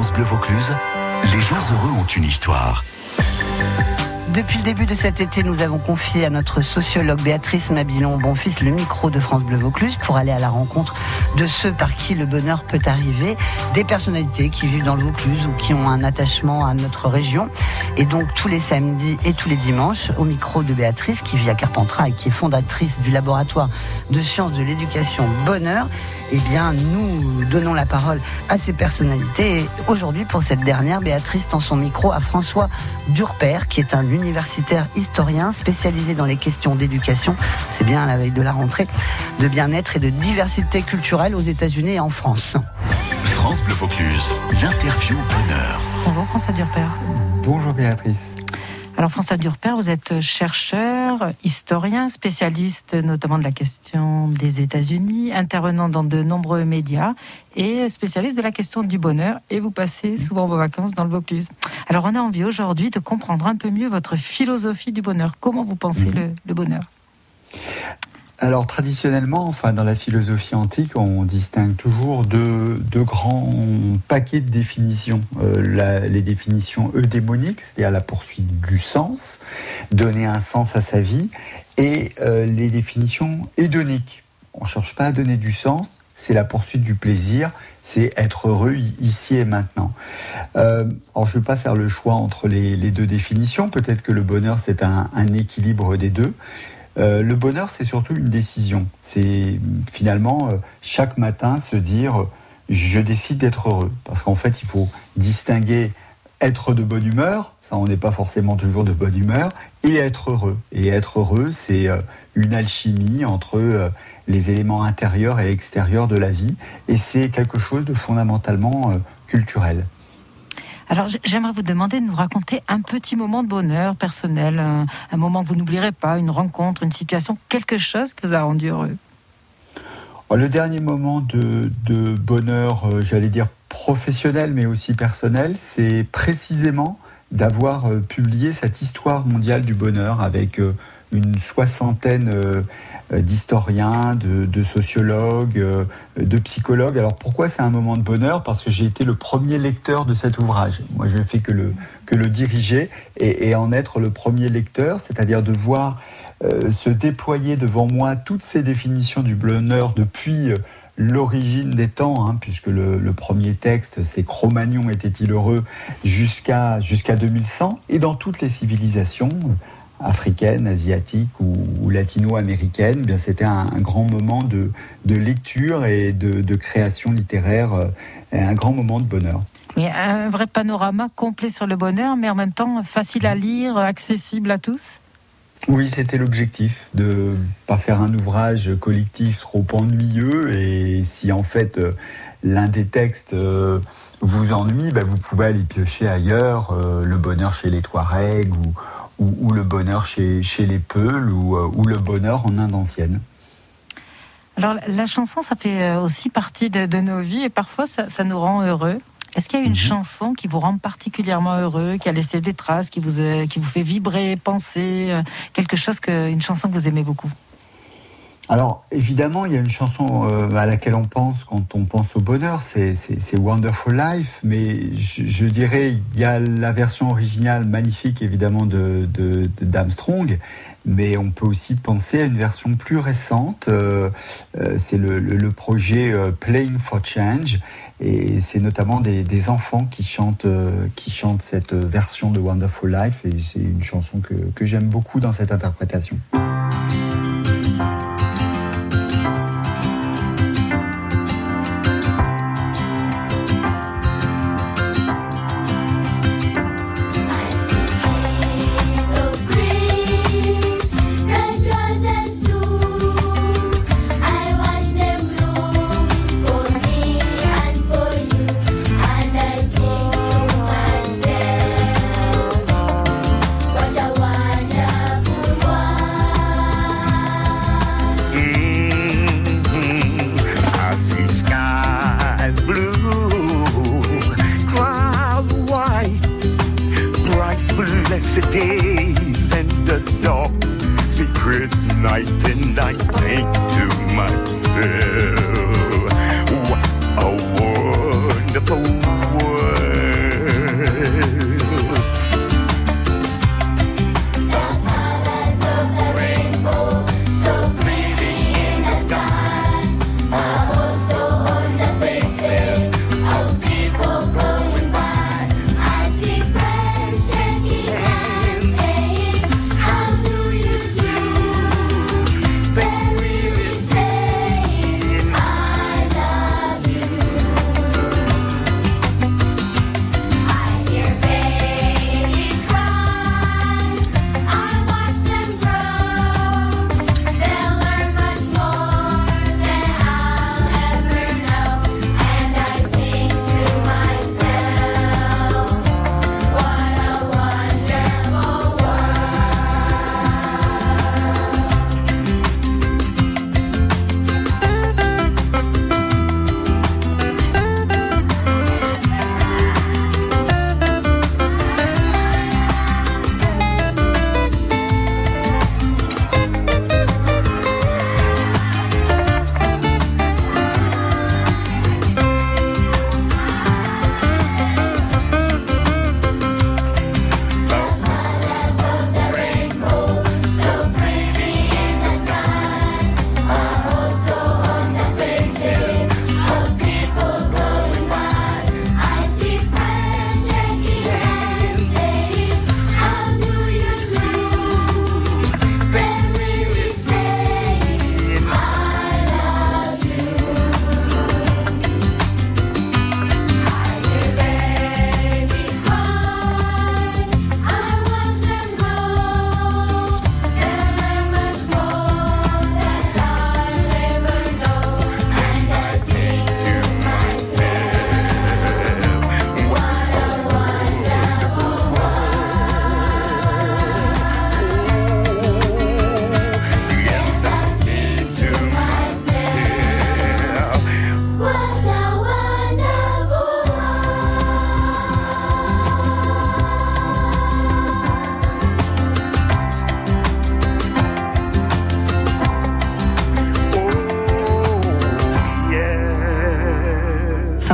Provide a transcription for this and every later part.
Vaucluse, les gens heureux ont une histoire. Depuis le début de cet été, nous avons confié à notre sociologue Béatrice Mabilon Bonfils le micro de France Bleu Vaucluse pour aller à la rencontre de ceux par qui le bonheur peut arriver, des personnalités qui vivent dans le Vaucluse ou qui ont un attachement à notre région. Et donc tous les samedis et tous les dimanches, au micro de Béatrice qui vit à Carpentras et qui est fondatrice du laboratoire de sciences de l'éducation Bonheur, eh bien nous donnons la parole à ces personnalités. Aujourd'hui, pour cette dernière, Béatrice tend son micro à François Durper, qui est un universitaire historien spécialisé dans les questions d'éducation. C'est bien à la veille de la rentrée, de bien-être et de diversité culturelle aux États-Unis et en France. France Bleu Vaucluse, l'interview bonheur. Bonjour François Durper. Bonjour Béatrice. Alors François Durper, vous êtes chercheur, historien, spécialiste notamment de la question des États-Unis, intervenant dans de nombreux médias et spécialiste de la question du bonheur. Et vous passez souvent vos vacances dans le Vaucluse. Alors on a envie aujourd'hui de comprendre un peu mieux votre philosophie du bonheur. Comment vous pensez le, le bonheur? Alors traditionnellement, enfin dans la philosophie antique, on distingue toujours deux, grands paquets de définitions. Euh, les définitions eudémoniques, c'est-à-dire la poursuite du sens, donner un sens à sa vie, et euh, les définitions hédoniques. On ne cherche pas à donner du sens, c'est la poursuite du plaisir, c'est être heureux ici et maintenant. Euh, alors je ne vais pas faire le choix entre les, les deux définitions, peut-être que le bonheur c'est un équilibre des deux. Euh, le bonheur, c'est surtout une décision. C'est finalement euh, chaque matin se dire euh, je décide d'être heureux. Parce qu'en fait, il faut distinguer être de bonne humeur, ça on n'est pas forcément toujours de bonne humeur, et être heureux. Et être heureux, c'est une alchimie entre les éléments intérieurs et extérieurs de la vie, et c'est quelque chose de fondamentalement culturel. Alors j'aimerais vous demander de nous raconter un petit moment de bonheur personnel, un, un moment que vous n'oublierez pas, une rencontre, une situation, quelque chose qui vous a rendu heureux. Oh, le dernier moment de, bonheur, euh, j'allais dire professionnel, mais aussi personnel, c'est précisément d'avoir euh, publié cette histoire mondiale du bonheur avec euh, une soixantaine euh, d'historiens, de, sociologues, euh, de psychologues. Alors pourquoi c'est un moment de bonheur? Parce que j'ai été le premier lecteur de cet ouvrage. Moi, je ne fais que le, que le diriger et, en être le premier lecteur, c'est-à-dire de voir euh, se déployer devant moi toutes ces définitions du bonheur depuis l'origine des temps, hein, puisque le, le, premier texte, c'est Cro-Magnon était-il heureux, jusqu'à jusqu'à 2100, et dans toutes les civilisations, africaine, asiatique ou, ou latino-américaine, eh bien c'était un, un, grand moment de, de lecture et de, de, création littéraire, euh, un grand moment de bonheur. Et un vrai panorama complet sur le bonheur, mais en même temps facile à lire, accessible à tous. Oui, c'était l'objectif de pas faire un ouvrage collectif trop ennuyeux et si en fait euh, l'un des textes euh, vous ennuie, ben vous pouvez aller piocher ailleurs, le bonheur chez les Touaregs ou, ou, ou, le bonheur chez, chez les Peuls ou, euh, ou, le bonheur en Inde ancienne. Alors la chanson, ça fait aussi partie de, de nos vies et parfois ça, ça nous rend heureux. Est-ce qu'il y a une mmh. chanson qui vous rend particulièrement heureux, qui a laissé des traces, qui vous, euh, qui vous fait vibrer, penser, euh, quelque chose que, une chanson que vous aimez beaucoup? Alors évidemment, il y a une chanson euh, à laquelle on pense quand on pense au bonheur, c'est Wonderful Life, mais je, dirais il y a la version originale magnifique évidemment de, d'Armstrong, mais on peut aussi penser à une version plus récente. Euh, euh, c'est le, projet Playing for Change, et c'est notamment des, enfants qui chantent, qui chantent cette version de Wonderful Life, et c'est une chanson que j'aime beaucoup dans cette interprétation.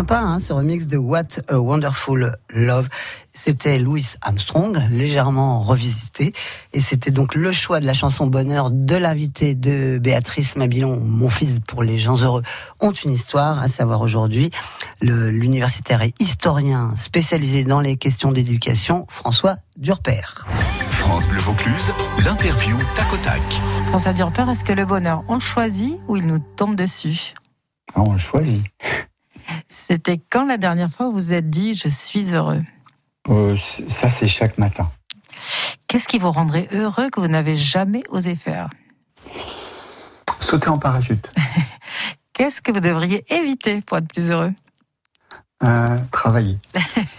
Sympa, hein, ce remix de What a Wonderful Love. C'était Louis Armstrong, légèrement revisité. Et c'était donc le choix de la chanson Bonheur de l'invité de Béatrice Mabilon, Mon fils pour les gens heureux ont une histoire, à savoir aujourd'hui l'universitaire et historien spécialisé dans les questions d'éducation, François Durper. France Bleu Vaucluse, l'interview tac au tac. François Durper, est-ce que le bonheur, on le choisit ou il nous tombe dessus? Ah, On le choisit. C'était quand la dernière fois vous vous êtes dit je suis heureux euh, Ça, c'est chaque matin. Qu'est-ce qui vous rendrait heureux que vous n'avez jamais osé faire Sauter en parachute. Qu'est-ce que vous devriez éviter pour être plus heureux euh, Travailler.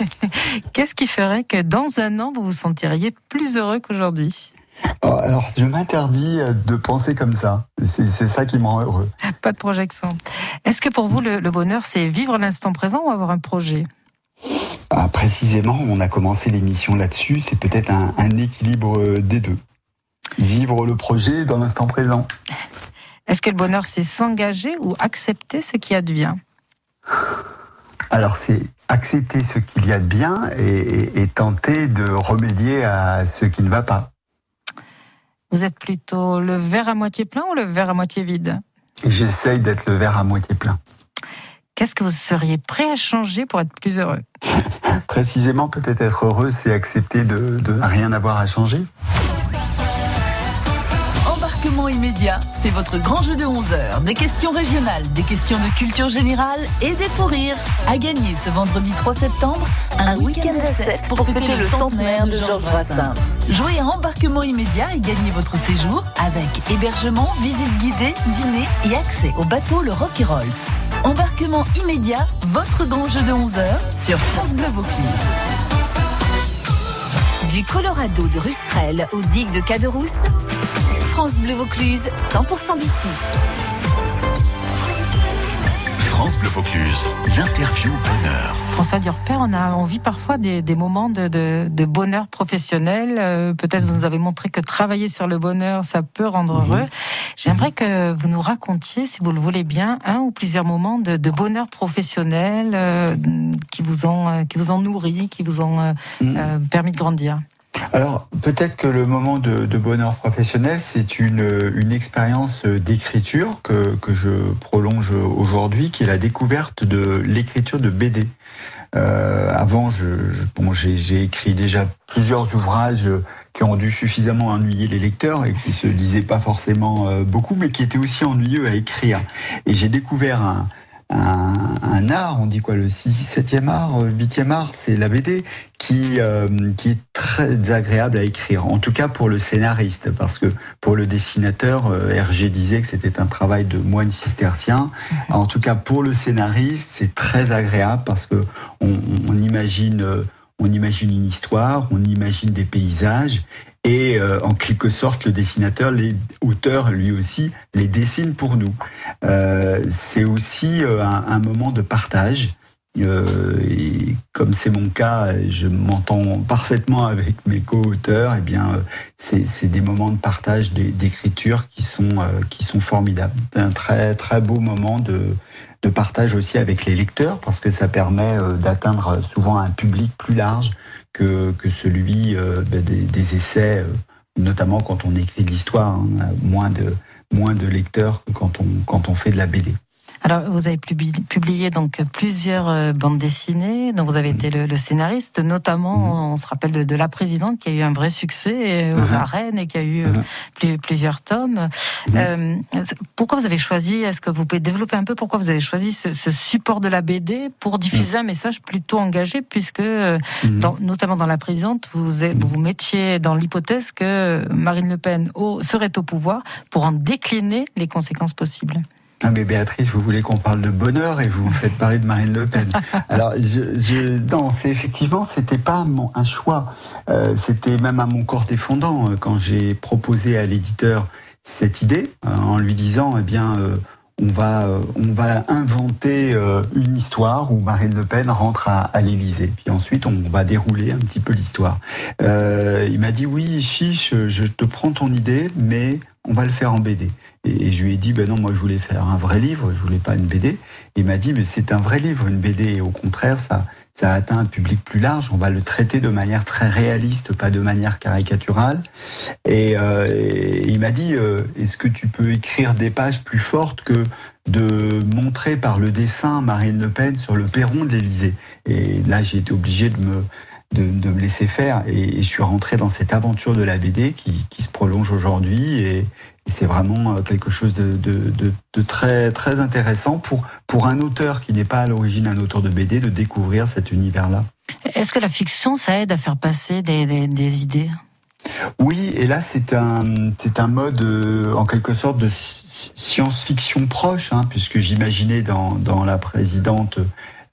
Qu'est-ce qui ferait que dans un an, vous vous sentiriez plus heureux qu'aujourd'hui alors, je m'interdis de penser comme ça. C'est ça qui me rend heureux. Pas de projection. Est-ce que pour vous, le, bonheur, c'est vivre l'instant présent ou avoir un projet? Ah, Précisément, on a commencé l'émission là-dessus. C'est peut-être un, un, équilibre des deux. Vivre le projet dans l'instant présent. Est-ce que le bonheur, c'est s'engager ou accepter ce qui advient? Alors c'est accepter ce qu'il y a de bien et, tenter de remédier à ce qui ne va pas. Vous êtes plutôt le verre à moitié plein ou le verre à moitié vide J'essaye d'être le verre à moitié plein. Qu'est-ce que vous seriez prêt à changer pour être plus heureux Précisément, peut-être être heureux, c'est accepter de, de rien avoir à changer immédiat, c'est votre grand jeu de 11 heures. Des questions régionales, des questions de culture générale et des faux rires. À gagner ce vendredi 3 septembre, un, week-end à 7 pour, fêter le centenaire de Georges Brassens. Jouez à embarquement immédiat et gagnez votre séjour avec hébergement, visite guidée, dîner et accès au bateau le Rocky Rolls. Embarquement immédiat, votre grand jeu de 11 heures sur France Bleu Vaucluse. Du Colorado de Rustrel au digue de Caderousse, France Bleu Vaucluse, 100% d'ici. France Bleu Vaucluse, l'interview bonheur. François Durper, on a envie parfois des, moments de, bonheur professionnel. Euh, peut-être vous nous avez montré que travailler sur le bonheur, ça peut rendre mhm. heureux. J'aimerais que vous nous racontiez, si vous le voulez bien, un ou plusieurs moments de, bonheur professionnel euh, qui vous ont euh, qui vous ont nourri, qui vous ont mhm. permis de grandir. Alors peut-être que le moment de, bonheur professionnel, c'est une, une expérience d'écriture que, que je prolonge aujourd'hui, qui est la découverte de l'écriture de BD. Euh, avant, je, bon, j'ai écrit déjà plusieurs ouvrages qui ont dû suffisamment ennuyer les lecteurs et qui se lisaient pas forcément euh, beaucoup, mais qui étaient aussi ennuyeux à écrire. Et j'ai découvert un, un, art, on dit quoi, le 6, 7e art, 8e art, c'est la BD, qui, euh, qui est très agréable à écrire, en tout cas pour le scénariste, parce que pour le dessinateur, euh, Hergé disait que c'était un travail de moine cistercien. En tout cas pour le scénariste, c'est très agréable parce que on, on imagine... On imagine une histoire, on imagine des paysages, et euh, en quelque sorte le dessinateur, les auteurs lui aussi, les dessine pour nous. Euh, c'est aussi euh, un, moment de partage. et comme c'est mon cas, je m'entends parfaitement avec mes co-auteurs. Et eh bien, c'est des moments de partage d'écriture qui sont qui sont formidables. Un très très beau moment de de partage aussi avec les lecteurs parce que ça permet d'atteindre souvent un public plus large que, celui euh, ben, des, essais, euh, notamment quand on écrit de l'histoire. Hein. Moins de, moins de lecteurs que quand on, quand on fait de la BD. Alors, vous avez publié donc plusieurs euh, bandes dessinées, dont vous avez été le, scénariste, notamment, mhm. on se rappelle de, La Présidente, qui a eu un vrai succès aux mhm. arènes et qui a eu mhm. plusieurs tomes. Euh, pourquoi vous avez choisi, est-ce que vous pouvez développer un peu pourquoi vous avez choisi ce, support de la BD pour diffuser un message plutôt engagé, puisque, euh, notamment dans La Présidente, vous vous mettiez dans l'hypothèse que Marine Le Pen serait au pouvoir pour en décliner les conséquences possibles ah mais Béatrice, vous voulez qu'on parle de bonheur et vous me faites parler de Marine Le Pen. Alors, je, je non, c'est effectivement, c'était pas un choix. Euh, c'était même à mon corps défendant euh, quand j'ai proposé à l'éditeur cette idée euh, en lui disant, eh bien, on va, on va inventer une histoire où Marine Le Pen rentre à, à l'Élysée. Puis ensuite, on va dérouler un petit peu l'histoire. il m'a dit oui, chiche, je te prends ton idée, mais on va le faire en BD. Et, je lui ai dit, ben non, moi je voulais faire un vrai livre, je voulais pas une BD. il m'a dit, mais c'est un vrai livre, une BD. Et au contraire, ça, ça atteint un public plus large. On va le traiter de manière très réaliste, pas de manière caricaturale. Et, euh, il m'a dit, euh, est-ce que tu peux écrire des pages plus fortes que de montrer par le dessin Marine Le Pen sur le perron de l'Élysée? Et là, j'ai été obligé de me de, me laisser faire. Et, je suis rentré dans cette aventure de la BD qui, se prolonge aujourd'hui. Et, c'est vraiment euh, quelque chose de, très, très intéressant pour, pour un auteur qui n'est pas à l'origine un auteur de BD de découvrir cet univers-là. Est-ce que la fiction, ça aide à faire passer des, idées? Oui, et là c'est un c'est un mode euh, en quelque sorte de science-fiction proche, hein, puisque j'imaginais dans, dans la présidente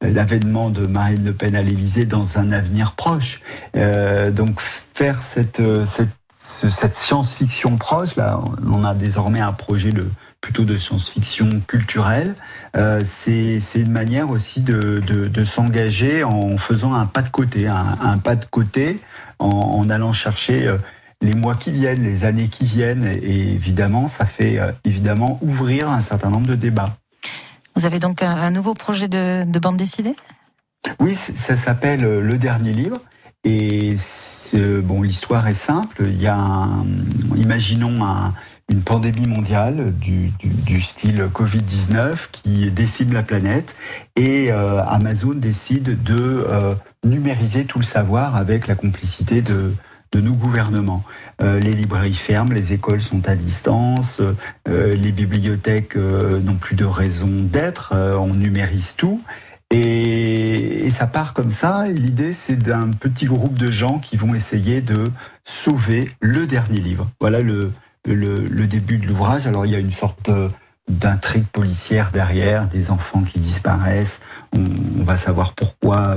l'avènement de Marine Le Pen à l'Élysée dans un avenir proche. Euh, donc faire cette, cette, cette science-fiction proche, là, on a désormais un projet de, plutôt de science-fiction culturelle. Euh, c'est une manière aussi de, de, de s'engager en faisant un pas de côté, un, un pas de côté en, en allant chercher euh, les mois qui viennent, les années qui viennent, et évidemment, ça fait euh, évidemment ouvrir un certain nombre de débats. Vous avez donc un, nouveau projet de, bande dessinée? Oui, ça s'appelle Le Dernier Livre. Et bon, l'histoire est simple. Il y a, imaginons une pandémie mondiale du, style Covid-19 qui décime la planète et euh, Amazon décide de euh, numériser tout le savoir avec la complicité de, nos gouvernements. Euh, les librairies ferment, les écoles sont à distance, euh, les bibliothèques euh, n'ont plus de raison d'être, on numérise tout. Et, ça part comme ça. L'idée, c'est d'un petit groupe de gens qui vont essayer de sauver le dernier livre. Voilà le, le, début de l'ouvrage. Alors, il y a une sorte d'intrigue policière derrière, des enfants qui disparaissent. On, va savoir pourquoi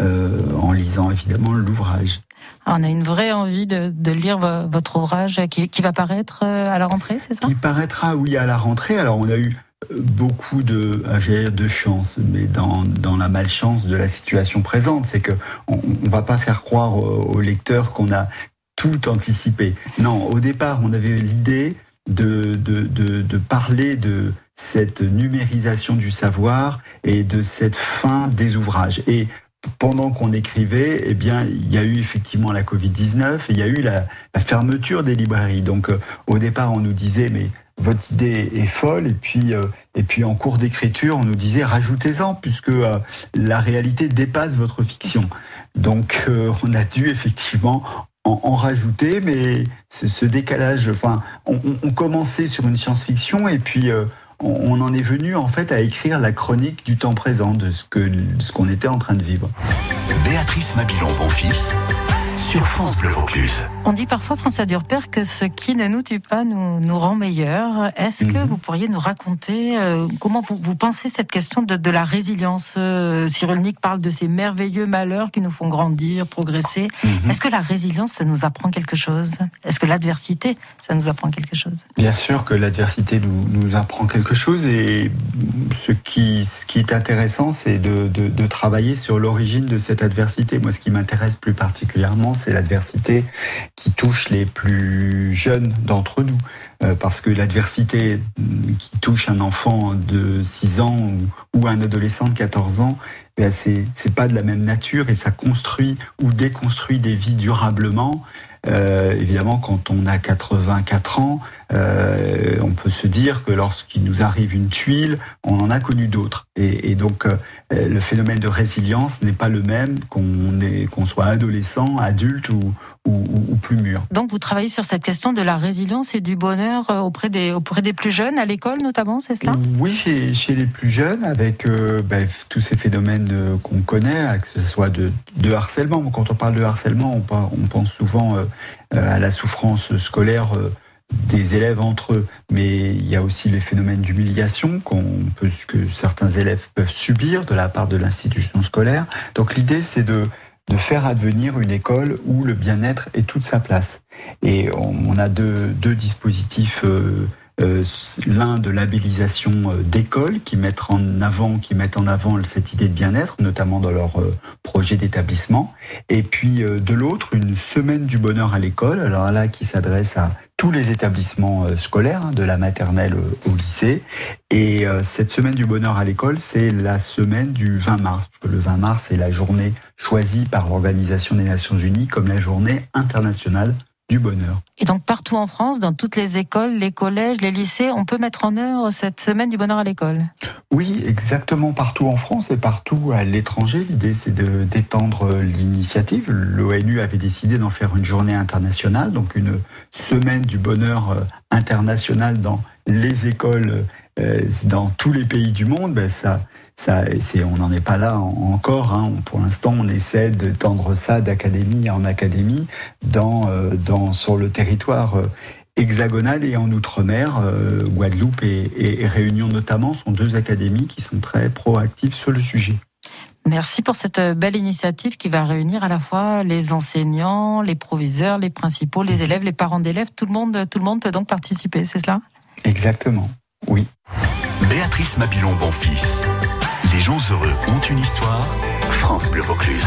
en lisant évidemment l'ouvrage. On a une vraie envie de, lire votre ouvrage qui, va paraître euh, à la rentrée, c'est ça? Qui paraîtra, oui, à la rentrée. Alors, on a eu euh, beaucoup de, de chance, mais dans, la malchance de la situation présente, c'est que on, ne va pas faire croire aux, lecteurs qu'on a tout anticipé. Non, au départ, on avait l'idée de, parler de cette numérisation du savoir et de cette fin des ouvrages. Et pendant qu'on écrivait, eh bien, il y a eu effectivement la Covid-19 et il y a eu la, fermeture des librairies. Donc, euh, au départ, on nous disait, mais votre idée est folle. Et puis, euh, et puis en cours d'écriture, on nous disait, rajoutez-en, puisque euh, la réalité dépasse votre fiction. Donc, on a dû effectivement en, rajouter, mais ce, décalage, enfin, on, on, commençait sur une science-fiction et puis on en est venu en fait à écrire la chronique du temps présent de ce que ce qu'on était en train de vivre. Béatrice Mabilon, bon fils sur France Bleu Vaucluse. On dit parfois, François Durper, que ce qui ne nous tue pas nous, nous rend meilleurs. Est-ce que mhm. vous pourriez nous raconter euh, comment vous, vous, pensez cette question de, de la résilience euh, Cyrulnik parle de ces merveilleux malheurs qui nous font grandir, progresser. Mhm. Est-ce que la résilience, ça nous apprend quelque chose? Est-ce que l'adversité, ça nous apprend quelque chose? Bien sûr que l'adversité nous, nous, apprend quelque chose et ce qui, ce qui est intéressant, c'est de, de, de travailler sur l'origine de cette adversité. Moi, ce qui m'intéresse plus particulièrement, c'est l'adversité qui touche les plus jeunes d'entre nous. Euh, parce que l'adversité qui touche un enfant de 6 ans ou, un adolescent de 14 ans, ben c'est pas de la même nature et ça construit ou déconstruit des vies durablement. Euh, évidemment, quand on a 84 ans, euh, on peut se dire que lorsqu'il nous arrive une tuile, on en a connu d'autres. Et, donc, euh, le phénomène de résilience n'est pas le même qu'on qu'on soit adolescent, adulte ou, ou, plus mûr. Donc, vous travaillez sur cette question de la résilience et du bonheur euh, auprès des, auprès des plus jeunes, à l'école notamment, c'est cela? Oui, chez, chez, les plus jeunes, avec ben, tous ces phénomènes qu'on connaît, que ce soit de, de, harcèlement. Quand on parle de harcèlement, on, on pense souvent à la souffrance scolaire des élèves entre eux, mais il y a aussi les phénomènes d'humiliation que certains élèves peuvent subir de la part de l'institution scolaire. Donc l'idée, c'est de, de faire advenir une école où le bien-être est toute sa place. Et on, a deux, dispositifs euh, euh, l'un de labellisation euh, d'écoles qui mettent en avant, qui mettent en avant cette idée de bien-être, notamment dans leur projet d'établissement. Et puis de l'autre, une semaine du bonheur à l'école. Alors là, qui s'adresse à tous les établissements scolaires, hein, de la maternelle au lycée. Et cette semaine du bonheur à l'école, c'est la semaine du 20 mars. Le 20 mars, c'est la journée choisie par l'Organisation des Nations Unies comme la journée internationale du bonheur. Et donc partout en France, dans toutes les écoles, les collèges, les lycées, on peut mettre en œuvre cette semaine du bonheur à l'école Oui, exactement partout en France et partout à l'étranger. L'idée c'est d'étendre l'initiative. L'ONU avait décidé d'en faire une journée internationale, donc une semaine du bonheur euh, international dans les écoles dans tous les pays du monde. Ben ça ça, on n'en est pas là encore. Hein. Pour l'instant, on essaie de tendre ça d'académie en académie dans, euh, dans, sur le territoire euh, hexagonal et en Outre-mer. Euh, Guadeloupe et, Réunion notamment sont deux académies qui sont très proactives sur le sujet. Merci pour cette belle initiative qui va réunir à la fois les enseignants, les proviseurs, les principaux, les élèves, les parents d'élèves. Tout le monde, tout le monde peut donc participer, c'est cela? Exactement, oui. Béatrice Mabilon Bonfils. Les gens heureux ont une histoire. France Bleu Vaucluse.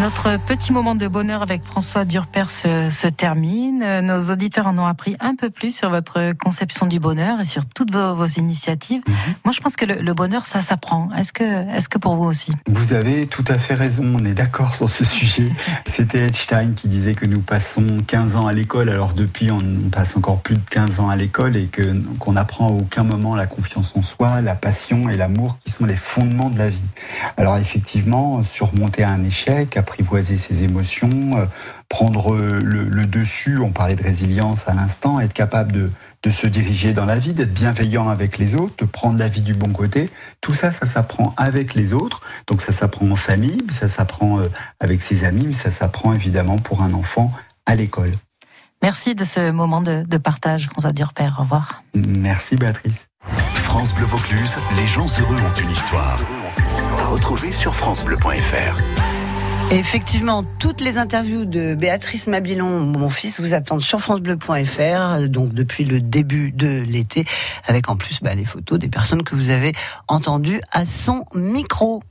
Notre petit moment de bonheur avec François Durper se, termine. Nos auditeurs en ont appris un peu plus sur votre conception du bonheur et sur toutes vos, initiatives. Mhm. Moi, je pense que le, bonheur, ça s'apprend. Est-ce que, est-ce que pour vous aussi? Vous avez tout à fait raison. On est d'accord sur ce sujet. C'était Einstein qui disait que nous passons 15 ans à l'école. Alors depuis, on passe encore plus de 15 ans à l'école et que qu'on apprend à aucun moment la confiance en soi, la passion et l'amour qui sont les fondements de la vie. Alors effectivement, surmonter un échec apprivoiser ses émotions, euh, prendre le, dessus, on parlait de résilience à l'instant, être capable de, se diriger dans la vie, d'être bienveillant avec les autres, de prendre la vie du bon côté. Tout ça, ça s'apprend avec les autres. Donc ça s'apprend en famille, ça s'apprend euh, avec ses amis, mais ça s'apprend évidemment pour un enfant à l'école. Merci de ce moment de, partage, François Durper. Au revoir. Merci Béatrice. France Bleu Vaucluse, les gens heureux ont une histoire. Retrouver sur francebleu.fr effectivement, toutes les interviews de Béatrice Mabilon, mon fils, vous attendent sur francebleu.fr, donc depuis le début de l'été, avec en plus bah, les photos des personnes que vous avez entendues à son micro.